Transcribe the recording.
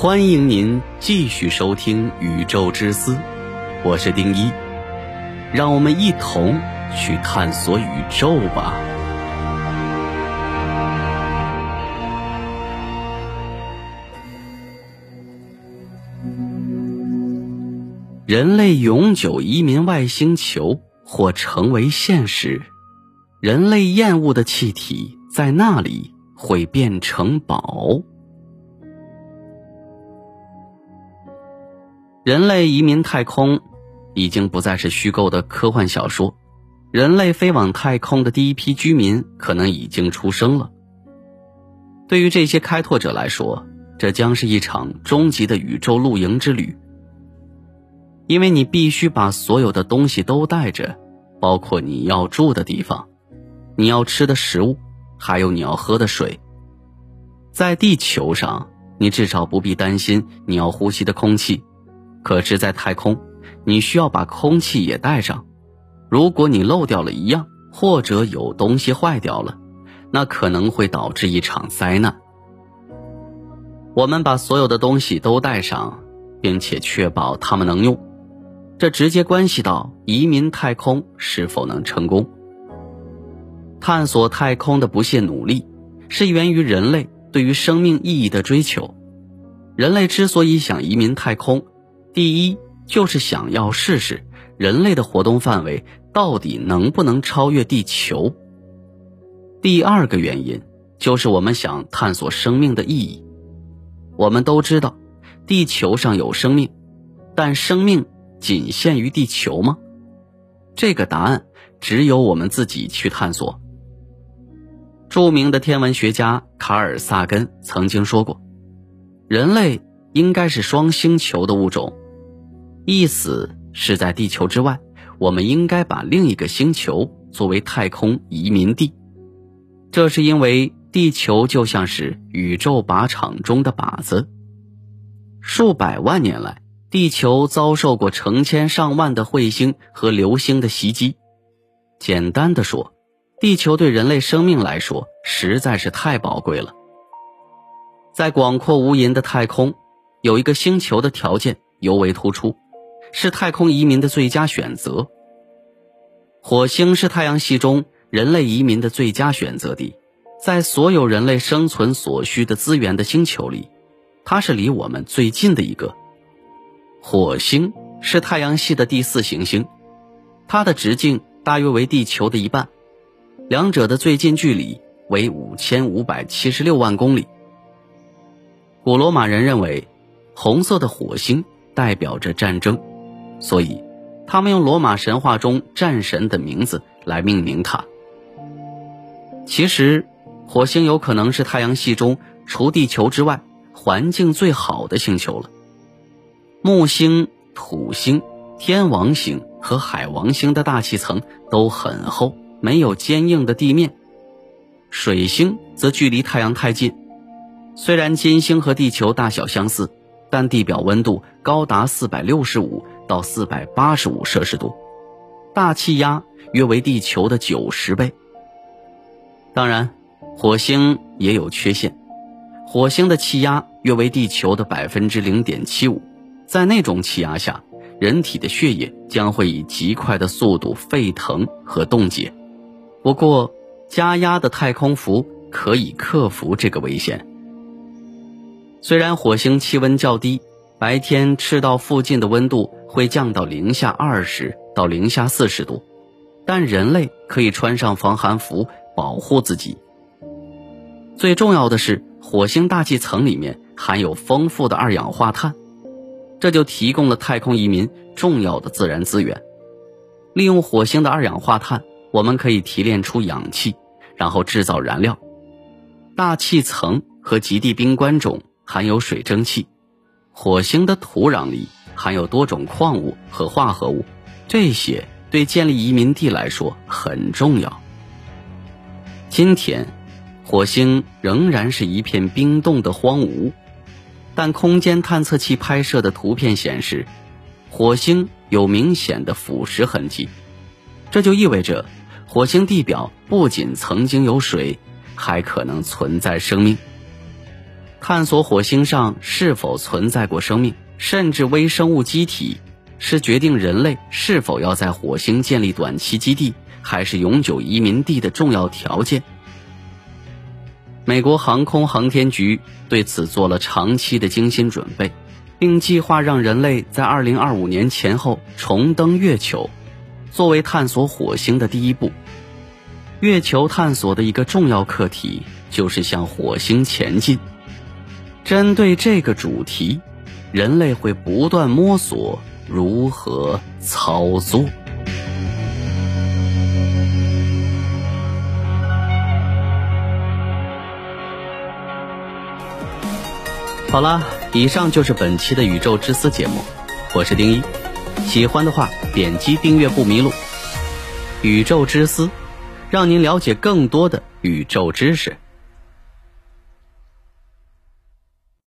欢迎您继续收听《宇宙之思》，我是丁一，让我们一同去探索宇宙吧。人类永久移民外星球或成为现实，人类厌恶的气体在那里会变成宝。人类移民太空已经不再是虚构的科幻小说，人类飞往太空的第一批居民可能已经出生了。对于这些开拓者来说，这将是一场终极的宇宙露营之旅。因为你必须把所有的东西都带着，包括你要住的地方、你要吃的食物，还有你要喝的水。在地球上，你至少不必担心你要呼吸的空气；可是，在太空，你需要把空气也带上。如果你漏掉了一样，或者有东西坏掉了，那可能会导致一场灾难。我们把所有的东西都带上，并且确保它们能用。这直接关系到移民太空是否能成功。探索太空的不懈努力，是源于人类对于生命意义的追求。人类之所以想移民太空，第一就是想要试试人类的活动范围到底能不能超越地球。第二个原因就是我们想探索生命的意义。我们都知道，地球上有生命，但生命。仅限于地球吗？这个答案只有我们自己去探索。著名的天文学家卡尔萨根曾经说过：“人类应该是双星球的物种，意思是在地球之外，我们应该把另一个星球作为太空移民地。这是因为地球就像是宇宙靶场中的靶子，数百万年来。”地球遭受过成千上万的彗星和流星的袭击。简单的说，地球对人类生命来说实在是太宝贵了。在广阔无垠的太空，有一个星球的条件尤为突出，是太空移民的最佳选择。火星是太阳系中人类移民的最佳选择地，在所有人类生存所需的资源的星球里，它是离我们最近的一个。火星是太阳系的第四行星，它的直径大约为地球的一半，两者的最近距离为五千五百七十六万公里。古罗马人认为，红色的火星代表着战争，所以他们用罗马神话中战神的名字来命名它。其实，火星有可能是太阳系中除地球之外环境最好的星球了。木星、土星、天王星和海王星的大气层都很厚，没有坚硬的地面。水星则距离太阳太近，虽然金星和地球大小相似，但地表温度高达四百六十五到四百八十五摄氏度，大气压约为地球的九十倍。当然，火星也有缺陷，火星的气压约为地球的百分之零点七五。在那种气压下，人体的血液将会以极快的速度沸腾和冻结。不过，加压的太空服可以克服这个危险。虽然火星气温较低，白天赤道附近的温度会降到零下二十到零下四十度，但人类可以穿上防寒服保护自己。最重要的是，火星大气层里面含有丰富的二氧化碳。这就提供了太空移民重要的自然资源。利用火星的二氧化碳，我们可以提炼出氧气，然后制造燃料。大气层和极地冰棺中含有水蒸气，火星的土壤里含有多种矿物和化合物，这些对建立移民地来说很重要。今天，火星仍然是一片冰冻的荒芜。但空间探测器拍摄的图片显示，火星有明显的腐蚀痕迹，这就意味着火星地表不仅曾经有水，还可能存在生命。探索火星上是否存在过生命，甚至微生物机体，是决定人类是否要在火星建立短期基地，还是永久移民地的重要条件。美国航空航天局对此做了长期的精心准备，并计划让人类在2025年前后重登月球，作为探索火星的第一步。月球探索的一个重要课题就是向火星前进。针对这个主题，人类会不断摸索如何操作。好了，以上就是本期的《宇宙之思》节目，我是丁一。喜欢的话，点击订阅不迷路。《宇宙之思》，让您了解更多的宇宙知识。